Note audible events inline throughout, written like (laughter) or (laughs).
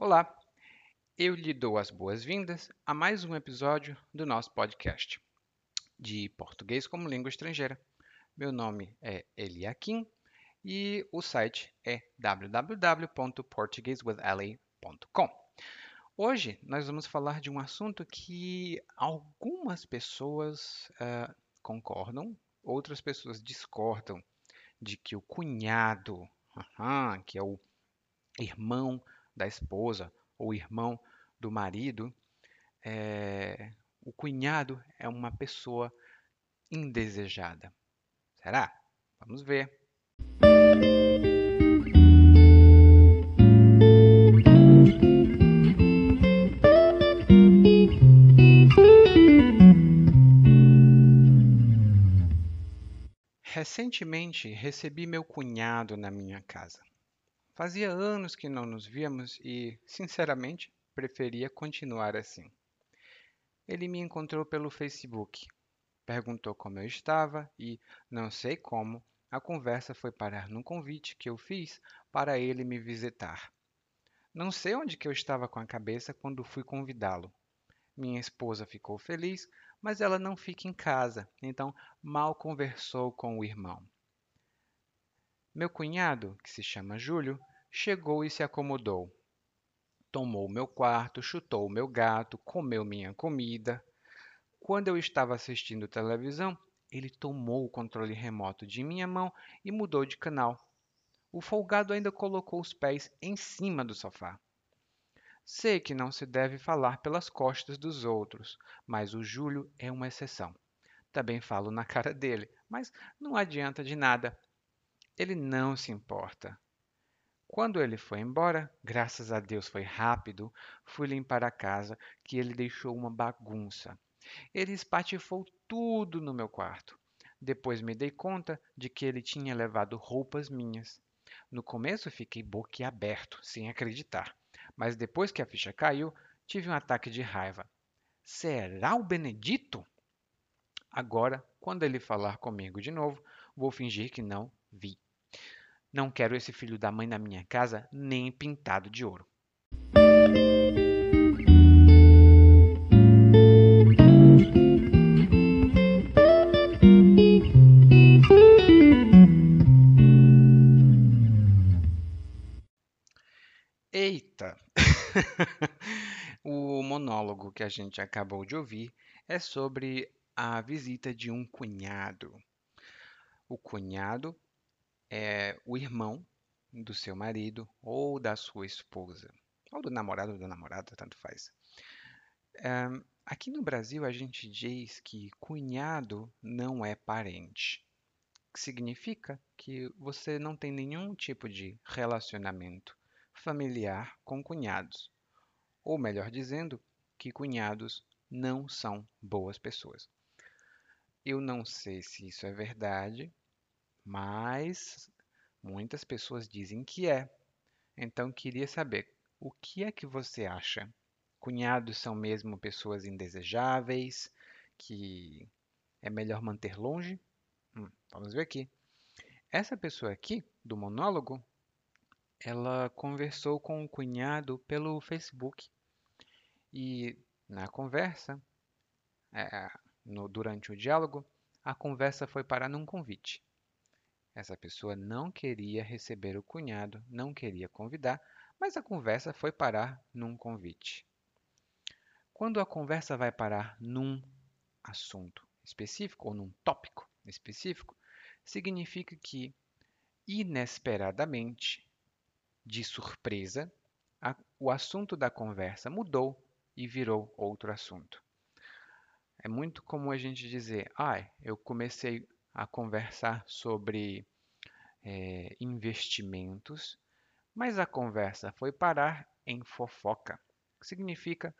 Olá, eu lhe dou as boas-vindas a mais um episódio do nosso podcast de português como língua estrangeira. Meu nome é Eliakim e o site é www.portuguesewitheli.com. Hoje nós vamos falar de um assunto que algumas pessoas uh, concordam, outras pessoas discordam de que o cunhado, uh-huh, que é o irmão da esposa ou irmão do marido, é, o cunhado é uma pessoa indesejada. Será? Vamos ver. Recentemente recebi meu cunhado na minha casa. Fazia anos que não nos víamos e, sinceramente, preferia continuar assim. Ele me encontrou pelo Facebook, perguntou como eu estava e, não sei como, a conversa foi parar num convite que eu fiz para ele me visitar. Não sei onde que eu estava com a cabeça quando fui convidá-lo. Minha esposa ficou feliz, mas ela não fica em casa, então mal conversou com o irmão. Meu cunhado, que se chama Júlio, chegou e se acomodou. Tomou meu quarto, chutou meu gato, comeu minha comida. Quando eu estava assistindo televisão, ele tomou o controle remoto de minha mão e mudou de canal. O folgado ainda colocou os pés em cima do sofá. Sei que não se deve falar pelas costas dos outros, mas o Júlio é uma exceção. Também falo na cara dele, mas não adianta de nada. Ele não se importa. Quando ele foi embora, graças a Deus foi rápido, fui limpar a casa, que ele deixou uma bagunça. Ele espatifou tudo no meu quarto. Depois me dei conta de que ele tinha levado roupas minhas. No começo fiquei boquiaberto, sem acreditar. Mas depois que a ficha caiu, tive um ataque de raiva. Será o Benedito? Agora, quando ele falar comigo de novo, vou fingir que não vi. Não quero esse filho da mãe na minha casa, nem pintado de ouro. Eita! (laughs) o monólogo que a gente acabou de ouvir é sobre a visita de um cunhado. O cunhado é o irmão do seu marido ou da sua esposa, ou do namorado ou da namorada, tanto faz. aqui no Brasil, a gente diz que cunhado não é parente, que significa que você não tem nenhum tipo de relacionamento familiar com cunhados, ou melhor dizendo, que cunhados não são boas pessoas. Eu não sei se isso é verdade, mas muitas pessoas dizem que é. Então queria saber, o que é que você acha? Cunhados são mesmo pessoas indesejáveis, que é melhor manter longe? Hum, vamos ver aqui. Essa pessoa aqui, do monólogo, ela conversou com o cunhado pelo Facebook. E na conversa, é, no, durante o diálogo, a conversa foi parar num convite. Essa pessoa não queria receber o cunhado, não queria convidar, mas a conversa foi parar num convite. Quando a conversa vai parar num assunto específico ou num tópico específico, significa que inesperadamente, de surpresa, a, o assunto da conversa mudou e virou outro assunto. É muito comum a gente dizer, ah, eu comecei a conversar sobre é, investimentos, mas a conversa foi parar em fofoca, significa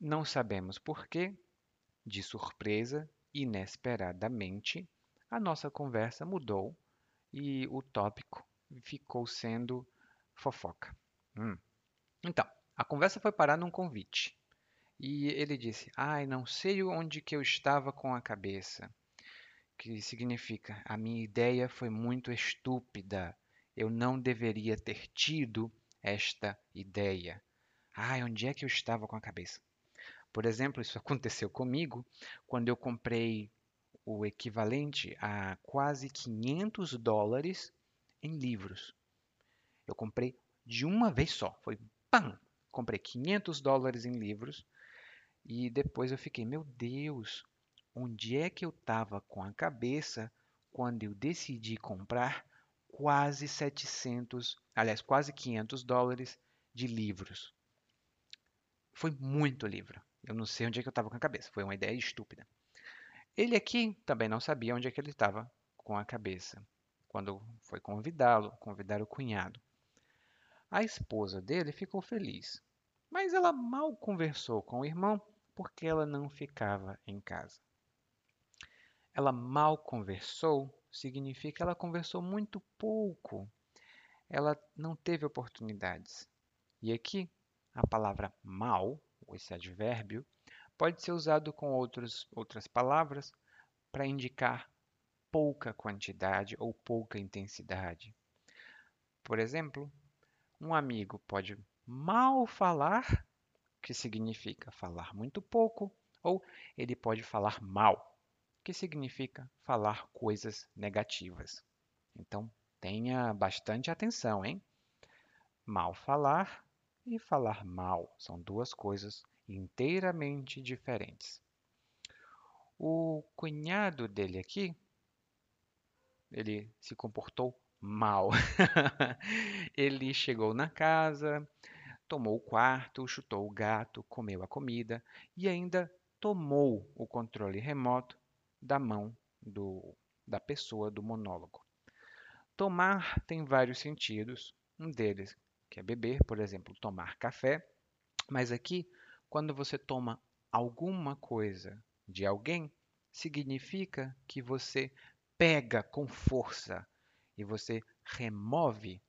não sabemos porquê, de surpresa, inesperadamente, a nossa conversa mudou e o tópico ficou sendo fofoca. Hum. Então, a conversa foi parar num convite. E ele disse: Ai, não sei onde que eu estava com a cabeça que significa a minha ideia foi muito estúpida. Eu não deveria ter tido esta ideia. Ai, onde é que eu estava com a cabeça? Por exemplo, isso (laughs) aconteceu comigo quando eu comprei o equivalente a quase 500 dólares em livros. Eu comprei de uma vez só, foi pam! Comprei 500 dólares em livros e depois eu fiquei, meu Deus, onde é que eu estava com a cabeça quando eu decidi comprar quase 700, aliás, quase 500 dólares de livros? Foi muito livro. Eu não sei onde é que eu estava com a cabeça. Foi uma ideia estúpida. Ele aqui também não sabia onde é que ele estava com a cabeça quando foi convidá-lo, convidar o cunhado. A esposa dele ficou feliz, mas ela mal conversou com o irmão porque ela não ficava em casa. Ela mal conversou significa que ela conversou muito pouco. Ela não teve oportunidades. E aqui, a palavra mal, esse advérbio, pode ser usado com outros, outras palavras para indicar pouca quantidade ou pouca intensidade. Por exemplo, um amigo pode mal falar, que significa falar muito pouco, ou ele pode falar mal, que significa falar coisas negativas. Então, tenha bastante atenção, hein? Mal falar e falar mal são duas coisas inteiramente diferentes. O cunhado dele aqui, ele se comportou mal. (laughs) Ele chegou na casa, tomou o quarto, chutou o gato, comeu a comida e ainda tomou o controle remoto da mão do, da pessoa do monólogo. Tomar tem vários sentidos. Um deles que é beber, por exemplo, tomar café. Mas aqui, quando você toma alguma coisa de alguém, significa que você pega com força e você remove,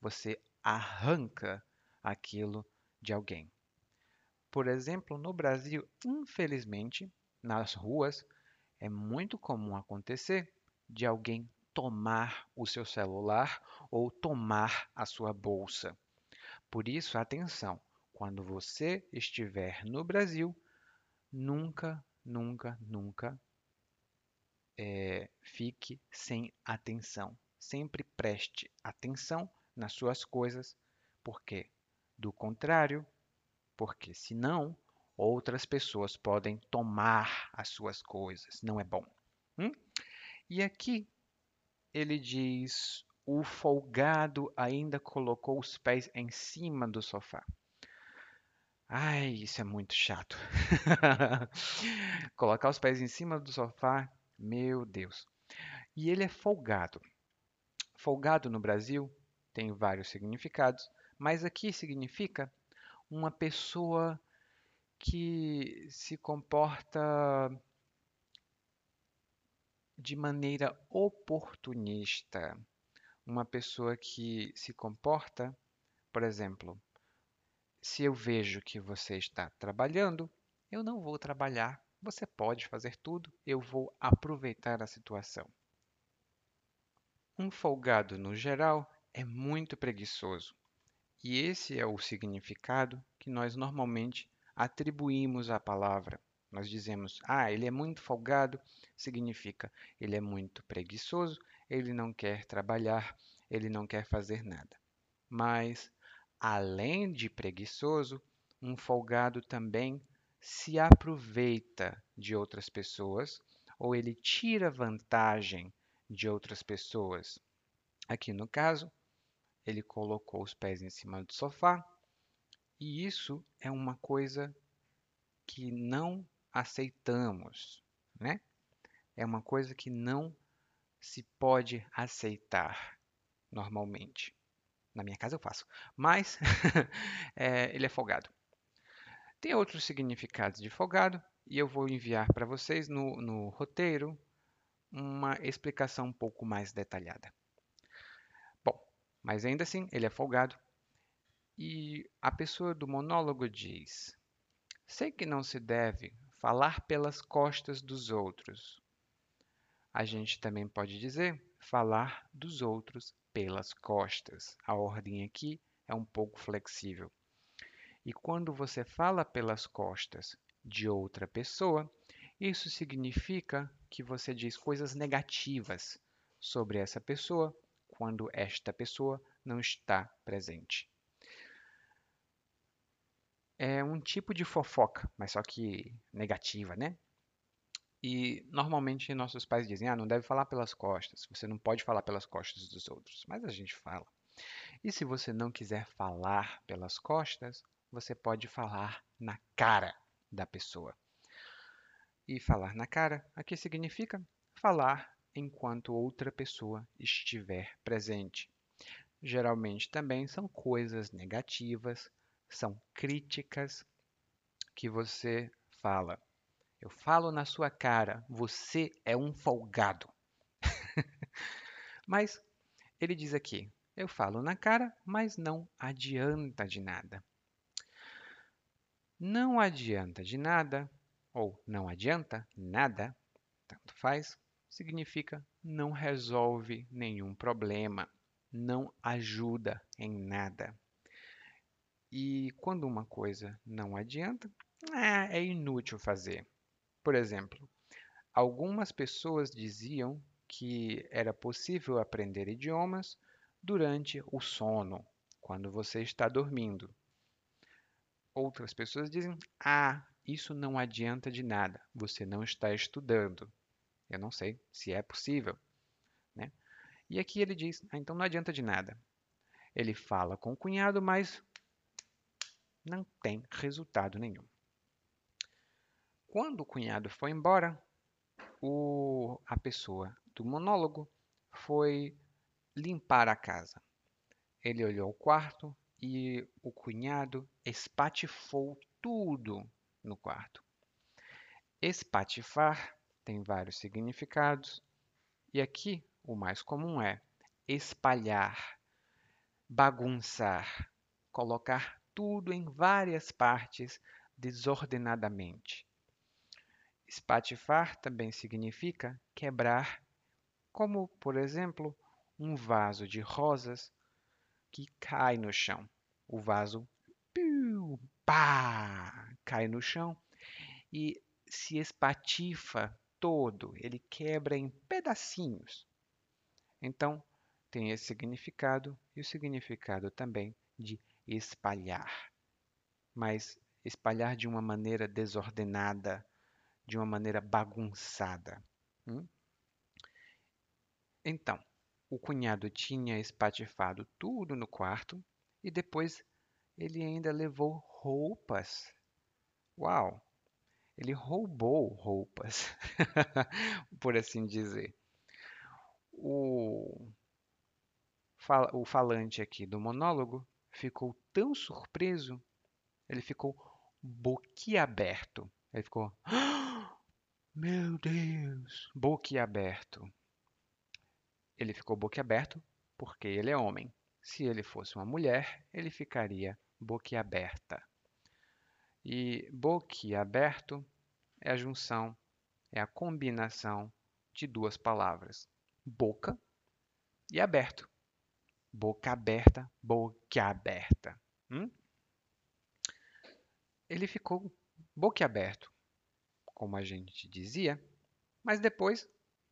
você arranca aquilo de alguém. Por exemplo, no Brasil, infelizmente, nas ruas, é muito comum acontecer de alguém tomar o seu celular ou tomar a sua bolsa. Por isso, atenção, quando você estiver no Brasil, nunca, nunca, nunca é, fique sem atenção. Sempre preste atenção nas suas coisas, porque, do contrário, porque senão outras pessoas podem tomar as suas coisas. Não é bom. Hum? E aqui ele diz: o folgado ainda colocou os pés em cima do sofá. Ai, isso é muito chato. (laughs) Colocar os pés em cima do sofá, meu Deus. E ele é folgado. Folgado no Brasil tem vários significados, mas aqui significa uma pessoa que se comporta de maneira oportunista. Uma pessoa que se comporta, por exemplo, se eu vejo que você está trabalhando, eu não vou trabalhar. Você pode fazer tudo, eu vou aproveitar a situação. Um folgado, no geral, é muito preguiçoso. E esse é o significado que nós normalmente atribuímos à palavra. Nós dizemos, ah, ele é muito folgado, significa ele é muito preguiçoso, ele não quer trabalhar, ele não quer fazer nada. Mas, além de preguiçoso, um folgado também se aproveita de outras pessoas ou ele tira vantagem de outras pessoas. Aqui no caso, ele colocou os pés em cima do sofá, e isso é uma coisa que não aceitamos, né? É uma coisa que não se pode aceitar normalmente. Na minha casa eu faço, mas (laughs) é, ele é folgado. Tem outros significados de folgado e eu vou enviar para vocês no, no roteiro uma explicação um pouco mais detalhada. Bom, mas ainda assim, ele é folgado. E a pessoa do monólogo diz: Sei que não se deve falar pelas costas dos outros. A gente também pode dizer falar dos outros pelas costas. A ordem aqui é um pouco flexível. E quando você fala pelas costas de outra pessoa, isso significa que você diz coisas negativas sobre essa pessoa quando esta pessoa não está presente. É um tipo de fofoca, mas só que negativa, né? E normalmente nossos pais dizem: ah, não deve falar pelas costas, você não pode falar pelas costas dos outros. Mas a gente fala. E se você não quiser falar pelas costas, você pode falar na cara da pessoa. E falar na cara aqui significa falar enquanto outra pessoa estiver presente. Geralmente também são coisas negativas, são críticas que você fala. Eu falo na sua cara, você é um folgado. (laughs) mas ele diz aqui: eu falo na cara, mas não adianta de nada. Não adianta de nada, ou não adianta nada, tanto faz, significa não resolve nenhum problema, não ajuda em nada. E quando uma coisa não adianta, é, é inútil fazer. Por exemplo, algumas pessoas diziam que era possível aprender idiomas durante o sono, quando você está dormindo. Outras pessoas dizem: Ah, isso não adianta de nada, você não está estudando. Eu não sei se é possível. Né? E aqui ele diz: ah, então não adianta de nada. Ele fala com o cunhado, mas não tem resultado nenhum. Quando o cunhado foi embora, o, a pessoa do monólogo foi limpar a casa. Ele olhou o quarto e o cunhado espatifou tudo no quarto. Espatifar tem vários significados e aqui o mais comum é espalhar, bagunçar, colocar tudo em várias partes desordenadamente. Espatifar também significa quebrar, como, por exemplo, um vaso de rosas que cai no chão. O vaso piu, pá, cai no chão e se espatifa todo, ele quebra em pedacinhos. Então, tem esse significado e o significado também de espalhar. Mas espalhar de uma maneira desordenada, de uma maneira bagunçada. Hum? Então, o cunhado tinha espatifado tudo no quarto e depois ele ainda levou roupas. Uau! Ele roubou roupas, (laughs) por assim dizer. O, o falante aqui do monólogo ficou tão surpreso, ele ficou boquiaberto. Ele ficou, ah, meu Deus, boquiaberto. Ele ficou boquiaberto porque ele é homem. Se ele fosse uma mulher, ele ficaria boquiaberta. E boquiaberto é a junção, é a combinação de duas palavras: boca e aberto. Boca aberta, boquiaberta. Hum? Ele ficou boquiaberto, como a gente dizia, mas depois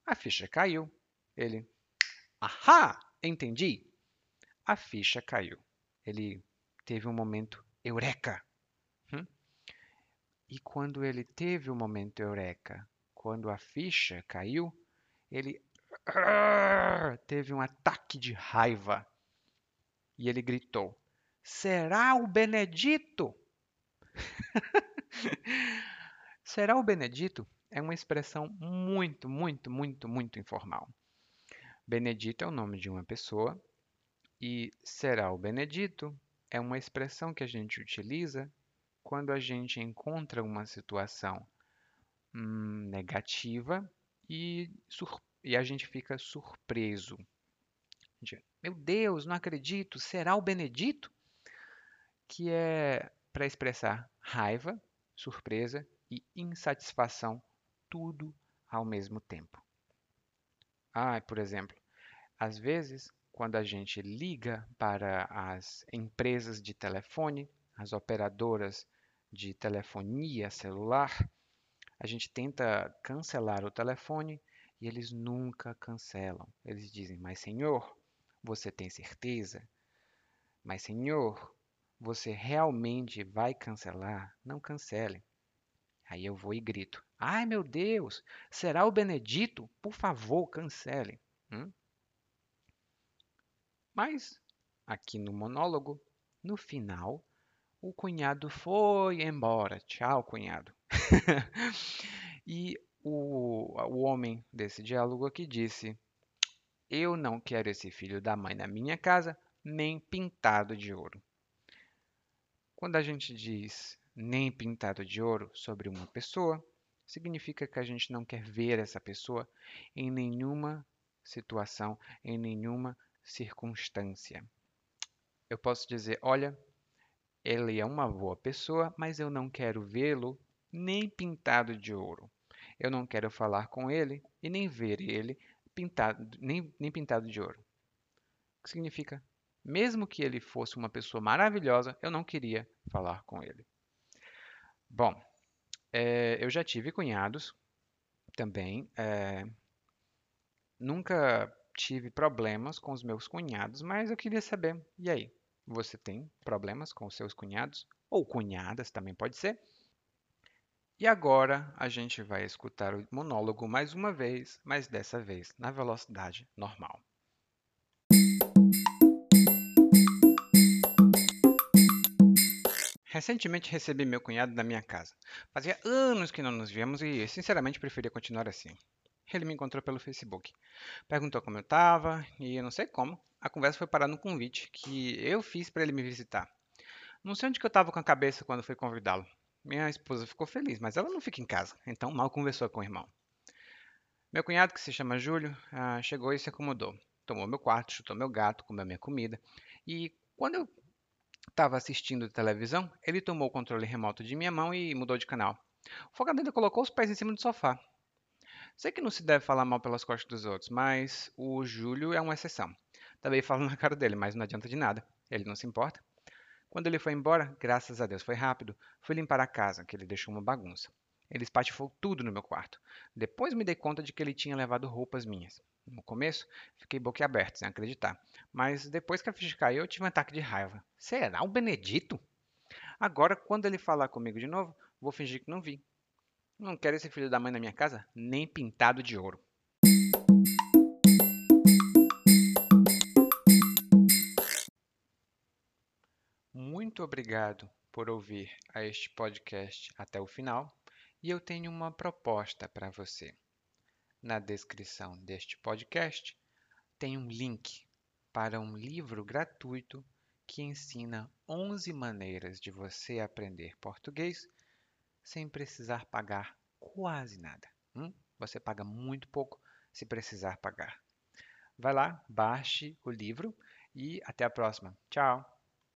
a ficha caiu. Ele Ahá! Entendi! A ficha caiu. Ele teve um momento eureka. Hum? E quando ele teve o um momento eureka, quando a ficha caiu, ele teve um ataque de raiva. E ele gritou: Será o Benedito? (laughs) Será o Benedito é uma expressão muito, muito, muito, muito informal. Benedito é o nome de uma pessoa e será o Benedito é uma expressão que a gente utiliza quando a gente encontra uma situação hum, negativa e, e, a gente fica surpreso. Meu Deus, não acredito, será o Benedito? Que é para expressar raiva, surpresa e insatisfação, tudo ao mesmo tempo. Ah, por exemplo, às vezes, quando a gente liga para as empresas de telefone, as operadoras de telefonia celular, a gente tenta cancelar o telefone e eles nunca cancelam. Eles dizem: Mas senhor, você tem certeza? Mas senhor, você realmente vai cancelar? Não cancele. Aí eu vou e grito: Ai meu Deus, será o Benedito? Por favor, cancele. Hum? Mas, aqui no monólogo, no final, o cunhado foi embora. Tchau, cunhado. (laughs) e o, o homem desse diálogo aqui disse: Eu não quero esse filho da mãe na minha casa, nem pintado de ouro. Quando a gente diz nem pintado de ouro sobre uma pessoa, significa que a gente não quer ver essa pessoa em nenhuma situação, em nenhuma circunstância. Eu posso dizer: olha, ele é uma boa pessoa, mas eu não quero vê-lo nem pintado de ouro. Eu não quero falar com ele e nem ver ele pintado, nem, nem pintado de ouro. O que significa? Mesmo que ele fosse uma pessoa maravilhosa, eu não queria falar com ele. Bom, é, eu já tive cunhados também. É, nunca tive problemas com os meus cunhados, mas eu queria saber, e aí? Você tem problemas com os seus cunhados? Ou cunhadas também pode ser? E agora a gente vai escutar o monólogo mais uma vez, mas dessa vez na velocidade normal. Recentemente recebi meu cunhado na minha casa. Fazia anos que não nos víamos e, sinceramente, preferia continuar assim. Ele me encontrou pelo Facebook. Perguntou como eu estava e, eu não sei como, a conversa foi parar no convite que eu fiz para ele me visitar. Não sei onde que eu estava com a cabeça quando fui convidá-lo. Minha esposa ficou feliz, mas ela não fica em casa, então mal conversou com o irmão. Meu cunhado, que se chama Júlio, ah, chegou e se acomodou. Tomou meu quarto, chutou meu gato, comeu minha comida. E quando eu estava assistindo televisão, ele tomou o controle remoto de minha mão e mudou de canal. O folgado ainda colocou os pés em cima do sofá. Sei que não se deve falar mal pelas costas dos outros, mas o Júlio é uma exceção. Também falo na cara dele, mas não adianta de nada. Ele não se importa. Quando ele foi embora, graças a Deus foi rápido, fui limpar a casa, que ele deixou uma bagunça. Ele espatifou tudo no meu quarto. Depois me dei conta de que ele tinha levado roupas minhas. No começo, fiquei boquiaberto, sem acreditar. Mas depois que a ficha caiu, eu tive um ataque de raiva. Será o Benedito? Agora, quando ele falar comigo de novo, vou fingir que não vi. Não quero esse filho da mãe na minha casa, nem pintado de ouro. Muito obrigado por ouvir a este podcast até o final e eu tenho uma proposta para você. Na descrição deste podcast tem um link para um livro gratuito que ensina 11 maneiras de você aprender português sem precisar pagar quase nada. Hum? Você paga muito pouco se precisar pagar. Vai lá, baixe o livro e até a próxima. Tchau!